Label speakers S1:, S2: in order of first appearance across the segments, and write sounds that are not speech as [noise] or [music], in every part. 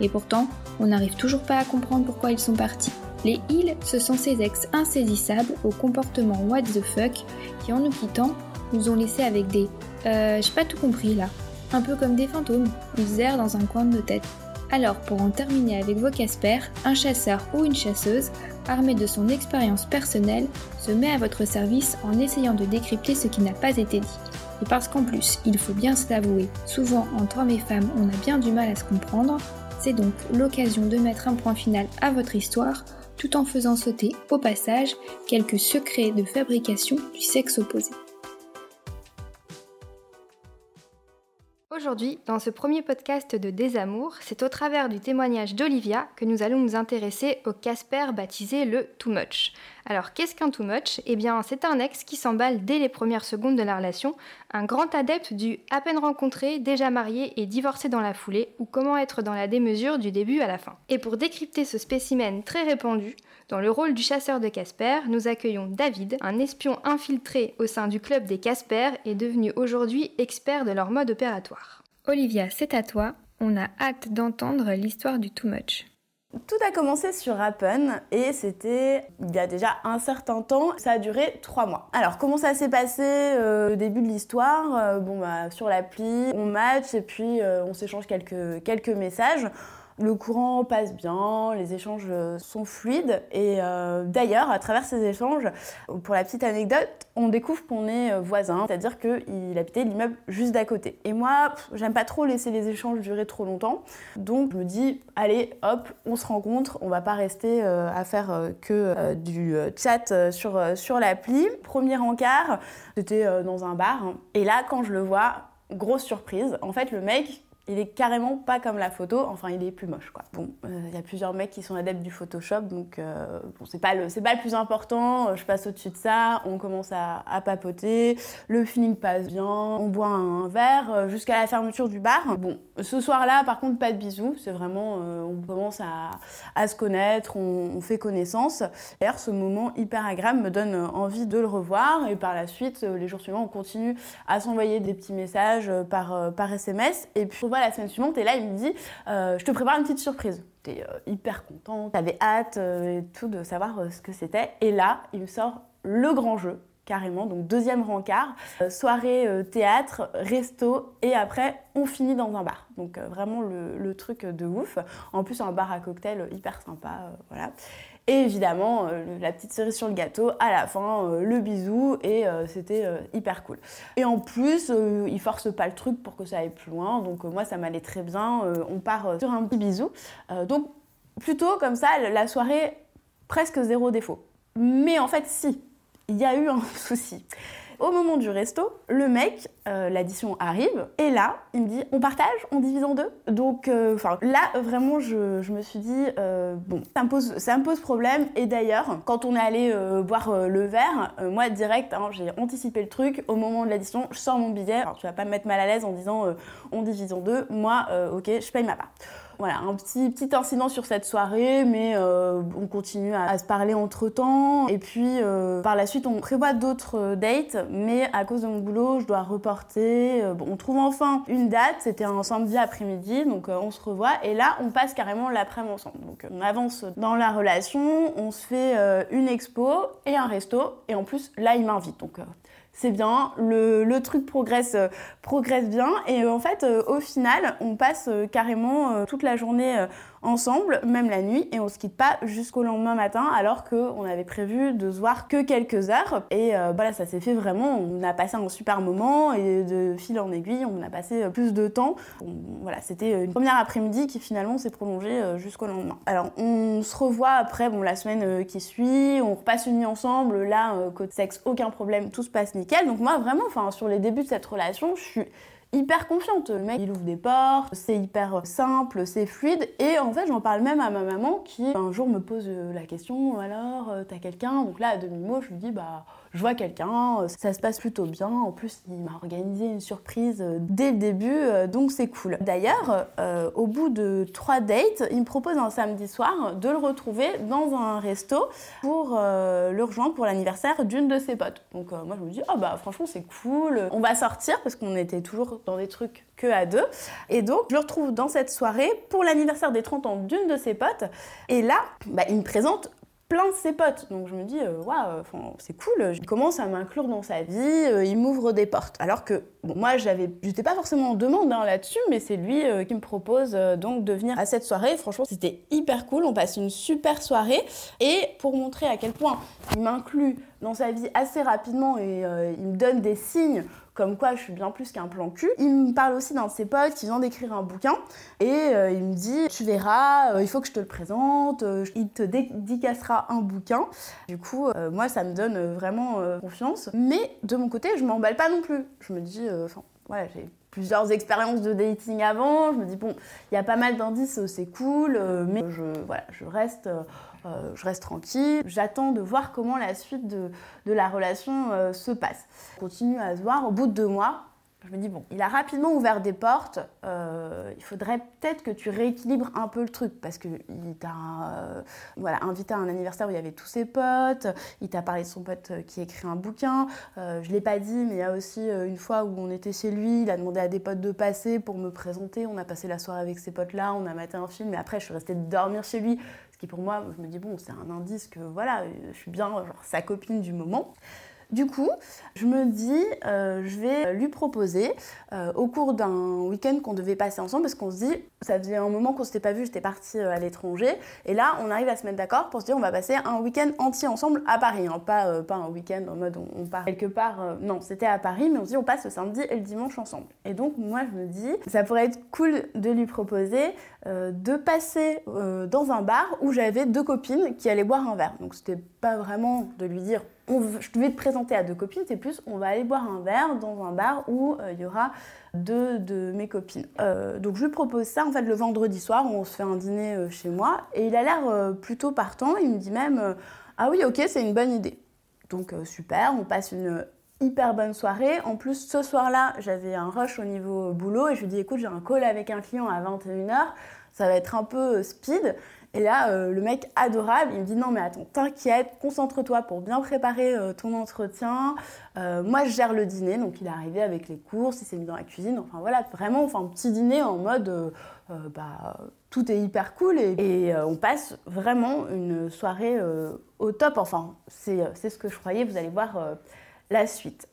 S1: Et pourtant, on n'arrive toujours pas à comprendre pourquoi ils sont partis. Les ils, ce sont ces ex insaisissables au comportement what the fuck qui, en nous quittant, nous ont laissés avec des euh, j'ai pas tout compris là. Un peu comme des fantômes, ils errent dans un coin de nos têtes. Alors, pour en terminer avec vos Casper, un chasseur ou une chasseuse, armé de son expérience personnelle, se met à votre service en essayant de décrypter ce qui n'a pas été dit. Et parce qu'en plus, il faut bien se l'avouer, souvent entre hommes et femmes, on a bien du mal à se comprendre, c'est donc l'occasion de mettre un point final à votre histoire tout en faisant sauter au passage quelques secrets de fabrication du sexe opposé. Aujourd'hui, dans ce premier podcast de Désamour, c'est au travers du témoignage d'Olivia que nous allons nous intéresser au Casper baptisé le Too Much. Alors, qu'est-ce qu'un Too Much? Eh bien, c'est un ex qui s'emballe dès les premières secondes de la relation, un grand adepte du à peine rencontré, déjà marié et divorcé dans la foulée, ou comment être dans la démesure du début à la fin. Et pour décrypter ce spécimen très répandu, dans le rôle du chasseur de Casper, nous accueillons David, un espion infiltré au sein du club des Casper et devenu aujourd'hui expert de leur mode opératoire. Olivia, c'est à toi. On a hâte d'entendre l'histoire du Too Much.
S2: Tout a commencé sur Appen et c'était il y a déjà un certain temps. Ça a duré trois mois. Alors comment ça s'est passé euh, le début de l'histoire? Euh, Bon bah sur l'appli, on match et puis euh, on s'échange quelques quelques messages. Le courant passe bien, les échanges sont fluides et euh, d'ailleurs, à travers ces échanges, pour la petite anecdote, on découvre qu'on est euh, voisins, c'est-à-dire qu'il habitait l'immeuble juste d'à côté. Et moi, j'aime pas trop laisser les échanges durer trop longtemps, donc je me dis, allez, hop, on se rencontre, on va pas rester euh, à faire que du chat sur, sur l'appli. Premier encart, c'était dans un bar, et là, quand je le vois, grosse surprise, en fait, le mec, il est carrément pas comme la photo, enfin il est plus moche quoi. Bon, il euh, y a plusieurs mecs qui sont adeptes du Photoshop, donc euh, bon, c'est pas, le, pas le plus important, euh, je passe au-dessus de ça, on commence à, papoter, le feeling passe bien, on boit un verre jusqu'à la fermeture du bar. Bon, ce soir-là par contre pas de bisous, c'est vraiment, on commence à, à se connaître, on, on, fait connaissance. D'ailleurs ce moment hyper agréable me donne envie de le revoir et par la suite, les jours suivants, on continue à s'envoyer des petits messages par, par SMS et puis la semaine suivante et là il me dit euh, je te prépare une petite surprise. T'es euh, hyper contente, t'avais hâte euh, et tout de savoir ce que c'était. Et là il me sort le grand jeu carrément, donc deuxième rencard, soirée théâtre, resto et après on finit dans un bar. Donc vraiment le, le, truc de ouf. En plus un bar à cocktail hyper sympa, voilà. Et évidemment, euh, la petite cerise sur le gâteau, à la fin, euh, le bisou, et euh, c'était hyper cool. Et en plus, il force pas le truc pour que ça aille plus loin, donc moi ça m'allait très bien. on part sur un petit bisou. donc plutôt comme ça, la soirée, presque zéro défaut. Mais en fait, si, il y a eu un [laughs] souci. Au moment du resto, le mec, euh, l'addition arrive, et là, il me dit on partage, on divise en deux. Donc, euh, enfin, là, vraiment, je, me suis dit euh, bon, ça me, pose, problème. Et d'ailleurs, quand on est allé boire le verre, moi, direct, hein, j'ai anticipé le truc. Au moment de l'addition, je sors mon billet. Alors, tu vas pas me mettre mal à l'aise en disant on divise en deux. Moi, ok, je paye ma part. Voilà, un petit, petit incident sur cette soirée, mais euh, on continue à, se parler entre temps. Et puis, euh, par la suite, on prévoit d'autres euh, dates, mais à cause de mon boulot, je dois reporter. Bon, on trouve enfin une date, c'était un samedi après-midi, donc on se revoit. Et là, on passe carrément l'après-midi ensemble. Donc, on avance dans la relation, on se fait une expo et un resto. Et en plus, là, il m'invite. C'est bien, le, truc progresse, euh, progresse bien. Et euh, en fait, euh, au final, on passe carrément toute la journée ensemble, même la nuit, et on se quitte pas jusqu'au lendemain matin, alors qu'on avait prévu de se voir que quelques heures. Et voilà, ça s'est fait vraiment. On a passé un super moment, et de fil en aiguille, on a passé plus de temps. voilà, c'était une première après-midi qui finalement s'est prolongée jusqu'au lendemain. Alors, on se revoit après, bon, la semaine qui suit, on repasse une nuit ensemble. Là, côté sexe, aucun problème, tout se passe nickel. Donc moi, vraiment, enfin, sur les débuts de cette relation, je suis hyper confiante. Le mec, il ouvre des portes, c'est hyper simple, c'est fluide. Et en fait, j'en parle même à ma maman qui, un jour, me pose la question alors, t'as quelqu'un? Donc là, à demi-mot, je lui dis bah je vois quelqu'un, euh, ça se passe plutôt bien. En plus, il m'a organisé une surprise euh, dès le début, euh, donc c'est cool. D'ailleurs, au bout de trois dates, il me propose un samedi soir de le retrouver dans un resto pour le rejoindre pour l'anniversaire d'une de ses potes. Donc moi, je me dis, oh bah franchement, c'est cool. On va sortir parce qu'on était toujours dans des trucs que à deux. Et donc, je le retrouve dans cette soirée pour l'anniversaire des 30 ans d'une de ses potes. Et là, bah, il me présente plein de ses potes. Donc je me dis, euh, waouh, c'est cool. Il commence à m'inclure dans sa vie, euh, il m'ouvre des portes. Alors que moi, j'avais, j'étais pas forcément en demande hein, là-dessus, mais c'est lui euh, qui me propose donc de venir à cette soirée. Franchement, c'était hyper cool. On passe une super soirée. Et pour montrer à quel point il m'inclut dans sa vie assez rapidement et il me donne des signes comme quoi je suis bien plus qu'un plan cul. Il me parle aussi d'un de ses potes qui vient d'écrire un bouquin et euh, il me dit tu verras, euh, il faut que je te le présente, euh, il te dédicacera un bouquin. Du coup, moi ça me donne vraiment confiance. Mais de mon côté, je m'emballe pas non plus. Je me dis, j'ai plusieurs expériences de dating avant. Je me dis, bon, il y a pas mal d'indices, c'est cool, mais je, voilà, je reste euh, je reste tranquille, j'attends de voir comment la suite de, la relation euh, se passe. On continue à se voir. Au bout de deux mois. Je me dis, bon, il a rapidement ouvert des portes, euh, il faudrait peut-être que tu rééquilibres un peu le truc, parce qu'il t'a invité à un anniversaire où il y avait tous ses potes, il t'a parlé de son pote qui écrit un bouquin, je ne l'ai pas dit, mais il y a aussi une fois où on était chez lui, il a demandé à des potes de passer pour me présenter, on a passé la soirée avec ses potes-là, on a maté un film, et après je suis restée dormir chez lui, pour moi, je me dis, bon, c'est un indice que voilà, je suis bien genre, sa copine du moment. Du coup, je me dis, euh, je vais lui proposer euh, au cours d'un week-end qu'on devait passer ensemble, parce qu'on se dit, ça faisait un moment qu'on s'était pas vu, j'étais partie euh, à l'étranger, et là, on arrive à se mettre d'accord pour se dire, on va passer un week-end entier ensemble à Paris, hein. pas, pas un week-end en mode on, part quelque part, non, c'était à Paris, mais on se dit, on passe le samedi et le dimanche ensemble. Et donc, moi, je me dis, ça pourrait être cool de lui proposer de passer dans un bar où j'avais deux copines qui allaient boire un verre. Donc, c'était pas vraiment de lui dire je vais te présenter à deux copines, c'est plus on va aller boire un verre dans un bar où euh, il y aura deux de mes copines. Euh, donc je lui propose ça en fait le vendredi soir, on se fait un dîner euh, chez moi et il a l'air plutôt partant, il me dit même ah oui ok c'est une bonne idée. Donc super, on passe une hyper bonne soirée. En plus ce soir-là j'avais un rush au niveau boulot et je lui dis écoute j'ai un call avec un client à 21h, ça va être un peu speed. Et là, euh, le mec adorable, il me dit non mais attends, t'inquiète, concentre-toi pour bien préparer euh, ton entretien. Euh, moi, je gère le dîner, donc il est arrivé avec les courses, il s'est mis dans la cuisine. Enfin voilà, vraiment, enfin un petit dîner en mode, bah, tout est hyper cool et, on passe vraiment une soirée au top. Enfin, c'est ce que je croyais. Vous allez voir la suite.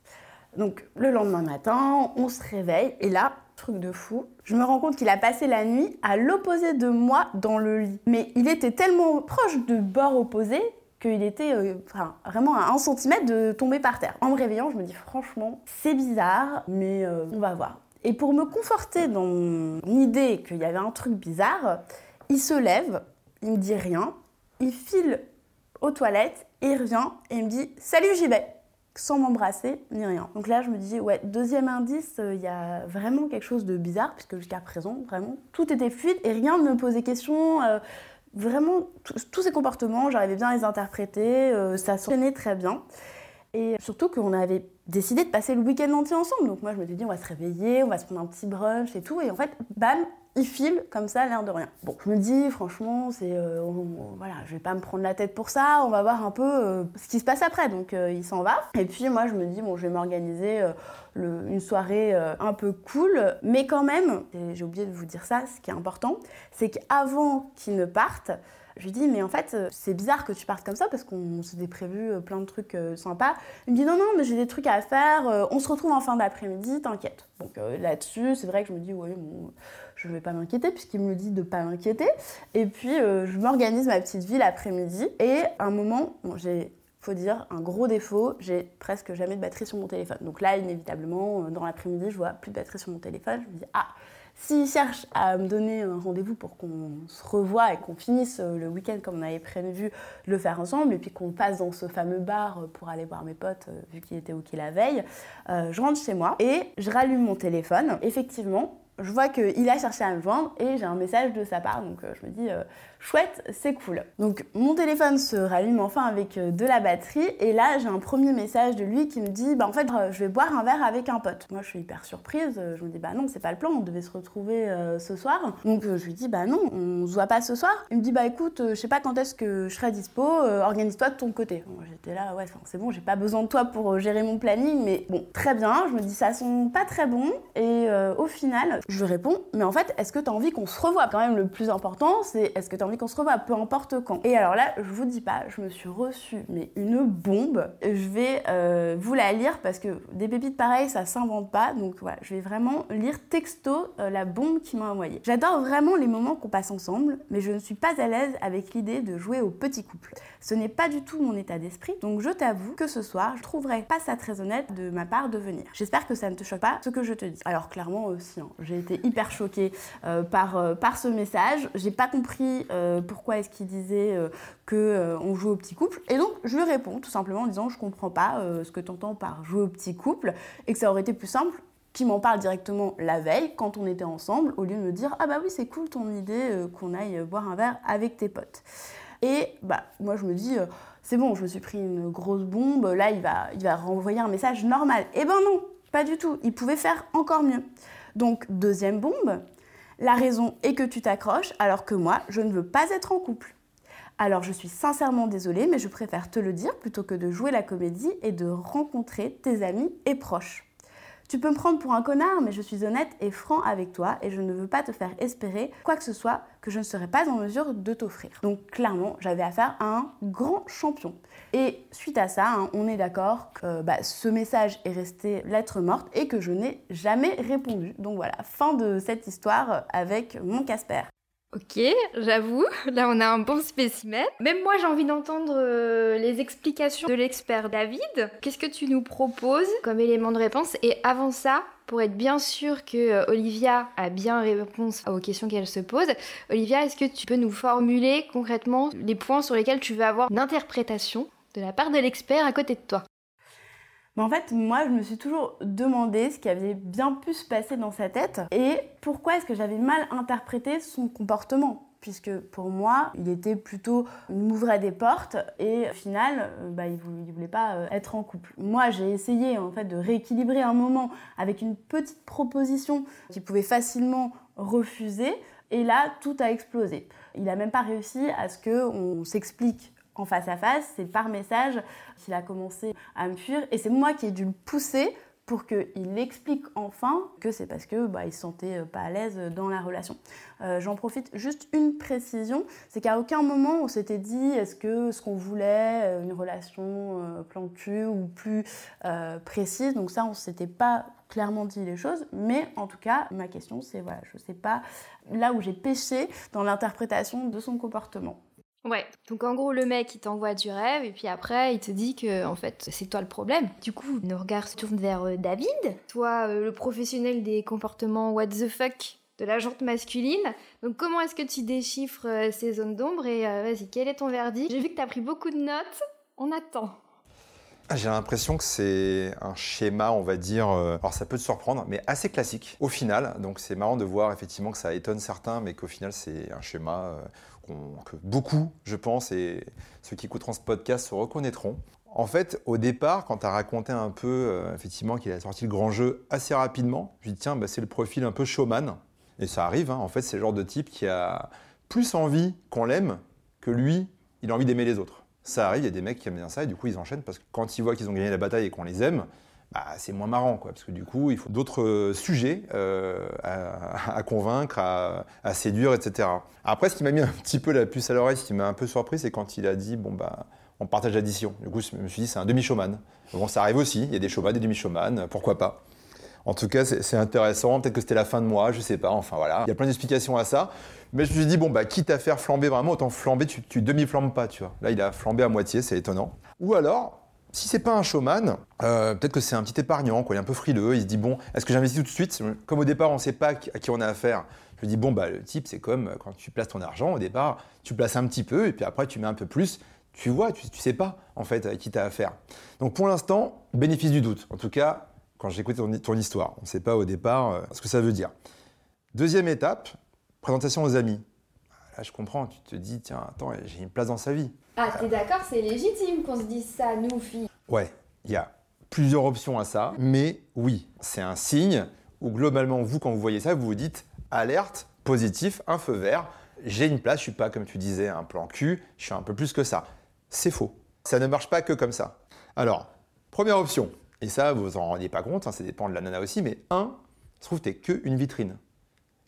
S2: Donc le lendemain matin, on se réveille et là, truc de fou, je me rends compte qu'il a passé la nuit à l'opposé de moi dans le lit. Mais il était tellement proche du bord opposé qu'il était euh, vraiment à un centimètre de tomber par terre. En me réveillant, je me dis franchement, c'est bizarre, mais euh, on va voir. Et pour me conforter dans l'idée qu'il y avait un truc bizarre, il se lève, il me dit rien, il file aux toilettes, il revient et il me dit Salut, j'y vais sans m'embrasser ni rien. Donc là, je me dis, ouais, deuxième indice, euh, il y a vraiment quelque chose de bizarre, puisque jusqu'à présent, vraiment, tout était fluide et rien ne me posait question. Euh, vraiment, tous ces comportements, j'arrivais bien à les interpréter, euh, ça s'enchaînait très bien. Et surtout qu'on avait décidé de passer le week-end entier ensemble. Donc moi, je m'étais dit, on va se réveiller, on va se prendre un petit brunch et tout. Et en fait, bam, il file comme ça, l'air de rien. Bon, je me dis, franchement, c'est, euh, voilà, je vais pas me prendre la tête pour ça. On va voir un peu euh, ce qui se passe après. Donc euh, il s'en va. Et puis moi, je me dis, bon, je vais m'organiser une soirée un peu cool, mais quand même, j'ai oublié de vous dire ça, ce qui est important, c'est qu'avant qu'il ne parte, je lui dis, mais en fait, euh, c'est bizarre que tu partes comme ça parce qu'on s'était prévu euh, plein de trucs euh, sympas. Il me dit, non, non, mais j'ai des trucs à faire, on se retrouve en fin d'après-midi, t'inquiète. Donc là-dessus, c'est vrai que je me dis, oui, bon, je ne vais pas m'inquiéter puisqu'il me dit de pas m'inquiéter. Et puis, je m'organise ma petite vie l'après-midi. Et à un moment, bon, j'ai faut dire, un gros défaut, j'ai presque jamais de batterie sur mon téléphone. Donc là, inévitablement, dans l'après-midi, je vois plus de batterie sur mon téléphone. Je me dis, ah, S'il cherche à me donner un rendez-vous pour qu'on se revoie et qu'on finisse euh, le week-end comme on avait prévu le faire ensemble, et puis qu'on passe dans ce fameux bar pour aller voir mes potes, vu qu'il était OK la veille, je rentre chez moi et je rallume mon téléphone. Effectivement, je vois qu'il a cherché à me joindre et j'ai un message de sa part. Donc je me dis, chouette, c'est cool. Donc mon téléphone se rallume enfin avec euh, de la batterie et là j'ai un premier message de lui qui me dit bah en fait euh, je vais boire un verre avec un pote. Moi je suis hyper surprise, euh, je me dis bah non c'est pas le plan, on devait se retrouver ce soir. Donc je lui dis bah non on se voit pas ce soir. Il me dit bah écoute je sais pas quand est-ce que je serai dispo, organise-toi de ton côté. J'étais là ouais c'est bon j'ai pas besoin de toi pour gérer mon planning mais bon très bien, je me dis ça sent pas très bon et au final je lui réponds mais en fait est-ce que tu as envie qu'on se revoie? Quand même le plus important c'est est-ce que tu qu'on se revoit, peu importe quand. Et alors là, je vous dis pas, je me suis reçue mais une bombe. Je vais euh, vous la lire parce que des pépites pareilles, ça s'invente pas. Donc voilà, je vais vraiment lire texto euh, la bombe qu'il m'a envoyée. J'adore vraiment les moments qu'on passe ensemble, mais je ne suis pas à l'aise avec l'idée de jouer au petit couple. Ce n'est pas du tout mon état d'esprit, donc je t'avoue que ce soir, je trouverais pas ça très honnête de ma part de venir. J'espère que ça ne te choque pas ce que je te dis. Alors clairement aussi, hein, j'ai été hyper choquée euh, par, par ce message. J'ai pas compris euh, pourquoi est-ce qu'il disait euh, qu'on euh, joue au petit couple. Et donc, je lui réponds tout simplement en disant Je comprends pas ce que tu entends par jouer au petit couple et que ça aurait été plus simple qu'il m'en parle directement la veille quand on était ensemble au lieu de me dire Ah bah oui, c'est cool ton idée qu'on aille boire un verre avec tes potes. Et bah, moi, je me dis C'est bon, je me suis pris une grosse bombe, là, il va, il renvoyer un message normal. Eh ben non, pas du tout. Il pouvait faire encore mieux. Donc, deuxième bombe, la raison est que tu t'accroches alors que moi, je ne veux pas être en couple. Alors je suis sincèrement désolée, mais je préfère te le dire plutôt que de jouer la comédie et de rencontrer tes amis et proches. Tu peux me prendre pour un connard, mais je suis honnête et franc avec toi et je ne veux pas te faire espérer quoi que ce soit que je ne serais pas en mesure de t'offrir. Donc clairement, j'avais affaire à un grand champion. Et suite à ça, hein, on est d'accord que bah, ce message est resté lettre morte et que je n'ai jamais répondu. Donc voilà, fin de cette histoire avec mon Casper.
S1: Ok, j'avoue, [laughs] là on a un bon spécimen. Même moi j'ai envie d'entendre euh, les explications de l'expert David. Qu'est-ce que tu nous proposes comme élément de réponse? Et avant ça, pour être bien sûr que euh, Olivia a bien réponse aux questions qu'elle se pose, Olivia, est-ce que tu peux nous formuler concrètement les points sur lesquels tu veux avoir une interprétation de la part de l'expert à côté de toi?
S2: Mais en fait, moi, je me suis toujours demandé ce qui avait bien pu se passer dans sa tête et pourquoi est-ce que j'avais mal interprété son comportement puisque pour moi, il était plutôt, il m'ouvrait des portes et au final, euh, bah, il, voulait, voulait pas euh, être en couple. Moi, j'ai essayé en fait de rééquilibrer un moment avec une petite proposition qu'il pouvait facilement refuser et là, tout a explosé. Il n'a même pas réussi à ce qu'on s'explique en face à face, c'est par message qu'il a commencé à me fuir et c'est moi qui ai dû le pousser pour qu'il explique enfin que c'est parce que bah, il se sentait euh, pas à l'aise dans la relation. Euh, j'en profite juste une précision, c'est qu'à aucun moment on s'était dit est-ce que ce qu'on voulait, euh, une relation cul ou plus précise, donc ça on s'était pas clairement dit les choses, mais en tout cas ma question c'est voilà, je sais pas là où j'ai péché dans l'interprétation de son comportement.
S1: Ouais, donc en gros le mec il t'envoie du rêve et puis après il te dit que en fait c'est toi le problème. Du coup nos regards se tournent vers euh, David, toi euh, le professionnel des comportements what the fuck de la jante masculine. Donc comment est-ce que tu déchiffres euh, ces zones d'ombre? Et vas-y quel est ton verdict? J'ai vu que t'as pris beaucoup de notes, on attend.
S3: Ah, j'ai l'impression que c'est un schéma, on va dire, alors ça peut te surprendre, mais assez classique au final. Donc c'est marrant de voir effectivement que ça étonne certains, mais qu'au final c'est un schéma que beaucoup, je pense, et ceux qui écouteront ce podcast se reconnaîtront. En fait, au départ, quand tu as raconté un peu, euh, effectivement, qu'il a sorti le grand jeu assez rapidement, je me tiens, bah, c'est le profil un peu showman. Et ça arrive, hein. en fait, c'est le genre de type qui a plus envie qu'on l'aime que lui, il a envie d'aimer les autres. Ça arrive, il y a des mecs qui aiment bien ça, et du coup, ils enchaînent parce que quand ils voient qu'ils ont gagné la bataille et qu'on les aime, bah, c'est moins marrant, quoi, parce que du coup, il faut d'autres euh, sujets euh, à, convaincre, à, séduire, etc. Après, ce qui m'a mis un petit peu la puce à l'oreille, ce qui m'a un peu surpris, c'est quand il a dit, bon, bah, on partage l'addition. Du coup, je me suis dit, c'est un demi-showman. Bon, ça arrive aussi, il y a des showman, des demi-showman, pourquoi pas. En tout cas, c'est intéressant. Peut-être que c'était la fin de mois, je sais pas. Enfin voilà, il y a plein d'explications à ça. Mais je me suis dit, bon, bah, quitte à faire flamber vraiment, autant flamber, tu, tu demi-flambes pas, tu vois. Là, il a flambé à moitié, c'est étonnant. Ou alors, Si c'est pas un showman, euh, peut-être que c'est un petit épargnant, quoi, il est un peu frileux, il se dit bon, est-ce que j'investis tout de suite? Comme au départ on ne sait pas à qui on a affaire, je dis bon bah le type c'est comme quand tu places ton argent au départ, tu places un petit peu et puis après tu mets un peu plus, tu vois, tu, ne sais pas en fait à qui tu as affaire. Donc pour l'instant, bénéfice du doute. En tout cas, quand j'écoute ton, ton histoire, on ne sait pas au départ euh, ce que ça veut dire. Deuxième étape, présentation aux amis. Là, je comprends, tu te dis, tiens, attends, j'ai une place dans sa vie.
S1: Ah, t'es d'accord, c'est légitime qu'on se dise ça, nous, filles
S3: Ouais, il y a plusieurs options à ça, mais oui, c'est un signe où globalement, vous, quand vous voyez ça, vous vous dites, alerte, positif, un feu vert, j'ai une place, je suis pas, comme tu disais, un plan cul, je suis un peu plus que ça. C'est faux. Ça ne marche pas que comme ça. Alors, première option, et ça, vous en rendiez pas compte, hein, ça dépend de la nana aussi, mais un, se trouve, t'es que une vitrine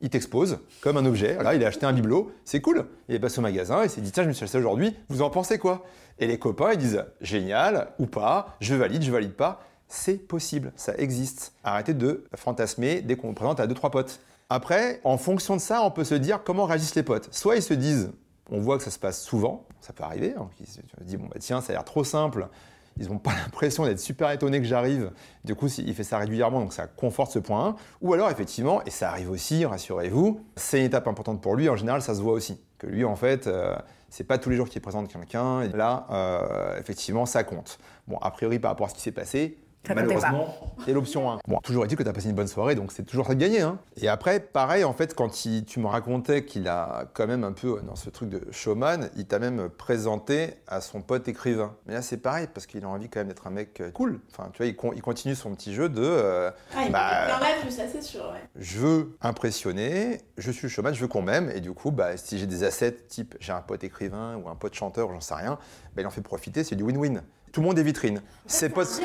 S3: il t'expose comme un objet. Là, il a acheté un bibelot, c'est cool. Il est passé au magasin, il s'est dit tiens, je me suis acheté aujourd'hui, vous en pensez quoi? Et les copains, ils disent génial ou pas, je valide, je valide pas. C'est possible, ça existe. Arrêtez de fantasmer dès qu'on présente à deux trois potes. Après, en fonction de ça, on peut se dire comment réagissent les potes. Soit ils se disent, on voit que ça se passe souvent, ça peut arriver, hein, ils se disent bon bah tiens, ça a l'air trop simple, ils n'ont pas [laughs] l'impression d'être super étonnés que j'arrive. Du coup, il fait ça régulièrement, donc ça conforte ce point Ou alors, effectivement, et ça arrive aussi, rassurez-vous, c'est une étape importante pour lui, en général, ça se voit aussi. Que lui, en fait, euh, c'est pas tous les jours qu'il présente quelqu'un, et là, euh, effectivement, ça compte. Bon, a priori, par rapport à ce qui s'est passé, Malheureusement, c'est l'option 1. Bon, toujours est-il que tu as passé une bonne soirée, donc c'est toujours ça de gagner. Hein. Et après, pareil, en fait, quand tu me racontais qu'il a quand même un peu, dans ce truc de showman, il t'a même présenté à son pote écrivain. Mais là, c'est pareil, parce qu'il a envie quand même d'être un mec euh, cool. Enfin, tu vois, il, continue son petit jeu de...
S2: Euh, ah, il bah, ça c'est sûr, ouais.
S3: Je veux impressionner, je suis le showman, je veux qu'on m'aime, et du coup, bah, si j'ai des assets type j'ai un pote écrivain ou un pote chanteur, j'en sais rien, bah, il en fait profiter, c'est du win-win. Tout le monde est vitrine.
S1: Ses potes...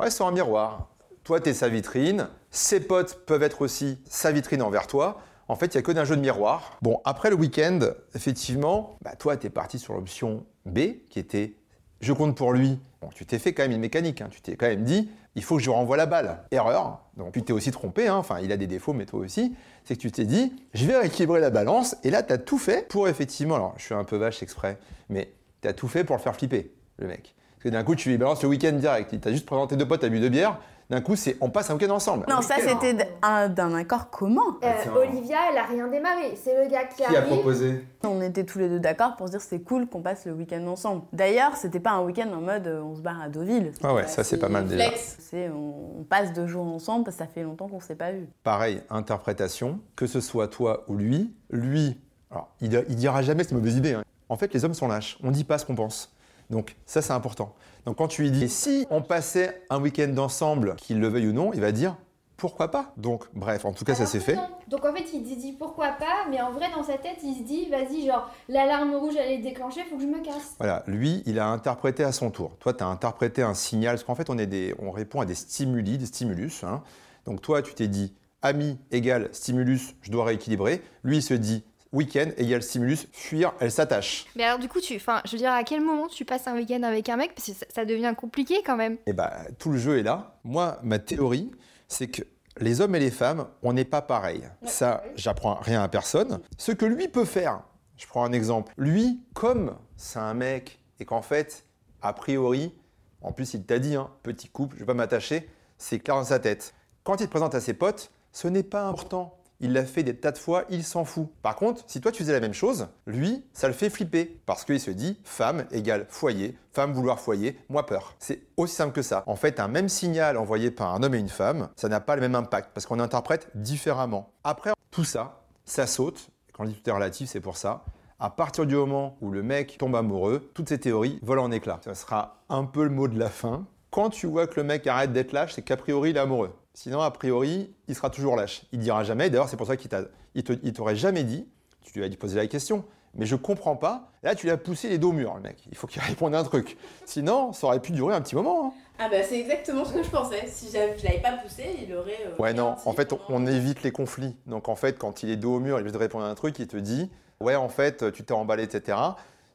S3: Ouais, c'est un miroir. Toi, tu sa vitrine. Ses potes peuvent être aussi sa vitrine envers toi. En fait, il n'y a que d'un jeu de miroir. Bon, après le week-end, effectivement, bah, toi, tu parti sur l'option B, qui était je compte pour lui. Bon, tu t'es fait quand même une mécanique. Hein. Tu t'es quand même dit, il faut que je renvoie la balle. Erreur. Donc, tu t'es aussi trompé. Hein. Enfin, il a des défauts, mais toi aussi. C'est que tu t'es dit, je vais rééquilibrer la balance. Et là, tu as tout fait pour effectivement, alors je suis un peu vache exprès, mais tu as tout fait pour le faire flipper, le mec. Parce que d'un coup, tu lui balances le week-end direct. Il t'a juste présenté deux potes, à bu de bière. D'un coup, c'est on passe un week-end ensemble.
S2: Non, ça c'était d'un accord commun.
S1: Euh, Olivia, elle a rien démarré. C'est le gars qui,
S3: qui a proposé.
S2: On était tous les deux d'accord pour se dire c'est cool qu'on passe le week-end ensemble. D'ailleurs, c'était pas un week-end en mode euh, on se barre à Deauville.
S3: Ah ouais, ça c'est pas mal déjà.
S2: C'est on, passe deux jours ensemble parce que ça fait longtemps qu'on s'est pas vu.
S3: Pareil, interprétation, que ce soit toi ou lui, lui, alors il, il dira jamais c'est une mauvaise idée. Hein. En fait, les hommes sont lâches. On dit pas ce qu'on pense. Donc ça, c'est important. Donc quand tu lui dis, si on passait un week-end ensemble, qu'il le veuille ou non, il va dire, pourquoi pas? Donc, bref, en tout cas, ça s'est fait.
S1: Donc, en fait, il dit pourquoi pas, mais en vrai, dans sa tête, il se dit vas-y, genre, l'alarme rouge, elle est déclenchée, faut que je me casse.
S3: Voilà, lui, il a interprété à son tour. Toi, tu as interprété un signal, parce qu'en fait, on, est des, on répond à des stimuli, des stimulus. Hein. Donc, toi, tu t'es dit ami égale stimulus, je dois rééquilibrer. Lui, il se dit week-end égale stimulus, fuir, elle s'attache.
S1: Mais alors du coup, tu, enfin, je veux dire, à quel moment tu passes un week-end avec un mec? Parce que ça, devient compliqué quand même.
S3: Et eh bah, tout le jeu est là. Moi, ma théorie, c'est que les hommes et les femmes, on n'est pas pareil. Ça, j'apprends rien à personne. Ce que lui peut faire, je prends un exemple. Lui, comme c'est un mec et qu'en fait, a priori, en plus il t'a dit, hein, petit couple, je vais pas m'attacher, c'est clair dans sa tête. Quand il te présente à ses potes, ce n'est pas important il l'a fait des tas de fois, il s'en fout. Par contre, si toi tu faisais la même chose, lui, ça le fait flipper parce qu'il se dit femme égale foyer, femme vouloir foyer, moi peur. C'est aussi simple que ça. En fait, un même signal envoyé par un homme et une femme, ça n'a pas le même impact parce qu'on interprète différemment. Après, tout ça, ça saute. Quand je dis tout est relatif, c'est pour ça. À partir du moment où le mec tombe amoureux, toutes ces théories volent en éclats. Ça sera un peu le mot de la fin. Quand tu vois que le mec arrête d'être lâche, c'est qu'a priori il est amoureux. Sinon, a priori, il sera toujours lâche. Il dira jamais. D'ailleurs, c'est pour ça qu'il il t'aurait jamais dit. Tu lui as dit poser la question. Mais je comprends pas. Là, tu l'as poussé les dos au mur, le mec. Il faut qu'il [laughs] réponde à un truc. Sinon, ça aurait pu durer un petit moment. Hein.
S2: Ah bah c'est exactement ce que je pensais. Si je l'avais pas poussé, il aurait.
S3: Euh, ouais non. En fait, on, évite les conflits. Donc en fait, quand il est dos au mur, il veut te répondre à un truc, il te dit, ouais en fait, tu t'es emballé, etc.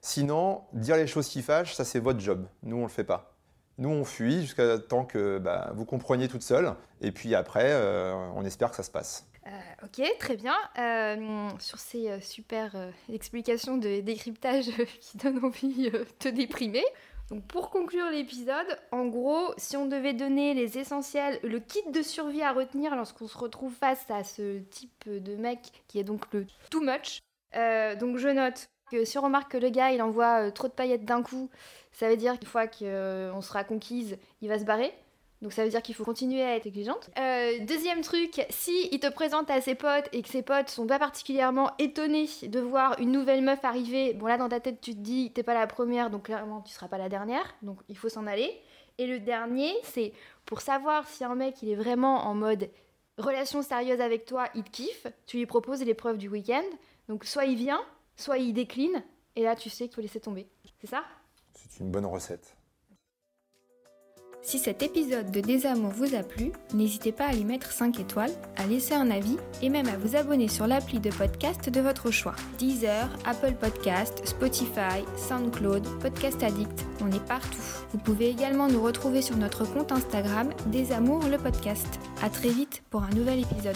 S3: Sinon, dire les choses qui fâchent, ça c'est votre job. Nous, on le fait pas. Nous, on fuit jusqu'à temps que bah, vous compreniez toute seule. Et puis après, euh, on espère que ça se passe.
S1: Euh, ok, très bien. Euh, sur ces super explications de décryptage qui donnent envie de te déprimer, Donc pour conclure l'épisode, en gros, si on devait donner les essentiels, le kit de survie à retenir lorsqu'on se retrouve face à ce type de mec qui est donc le too much, donc je note que si on remarque que le gars il envoie trop de paillettes d'un coup, ça veut dire qu'une fois qu'on sera conquise, il va se barrer. Donc ça veut dire qu'il faut continuer à être exigeante. Euh, deuxième truc, si il te présente à ses potes et que ses potes sont pas particulièrement étonnés de voir une nouvelle meuf arriver, bon là dans ta tête tu te dis t'es pas la première donc clairement tu seras pas la dernière, donc il faut s'en aller. Et le dernier, c'est pour savoir si un mec il est vraiment en mode relation sérieuse avec toi, il te kiffe, tu lui proposes l'épreuve du week-end. Donc soit il vient, soit il décline, et là tu sais qu'il faut laisser tomber. C'est ça?
S3: C'est une bonne recette.
S1: Si cet épisode de Désamour vous a plu, n'hésitez pas à lui mettre 5 étoiles, à laisser un avis et même à vous abonner sur l'appli de podcast de votre choix. Deezer, Apple Podcast, Spotify, SoundCloud, Podcast Addict, on est partout. Vous pouvez également nous retrouver sur notre compte Instagram Désamour le podcast. À très vite pour un nouvel épisode.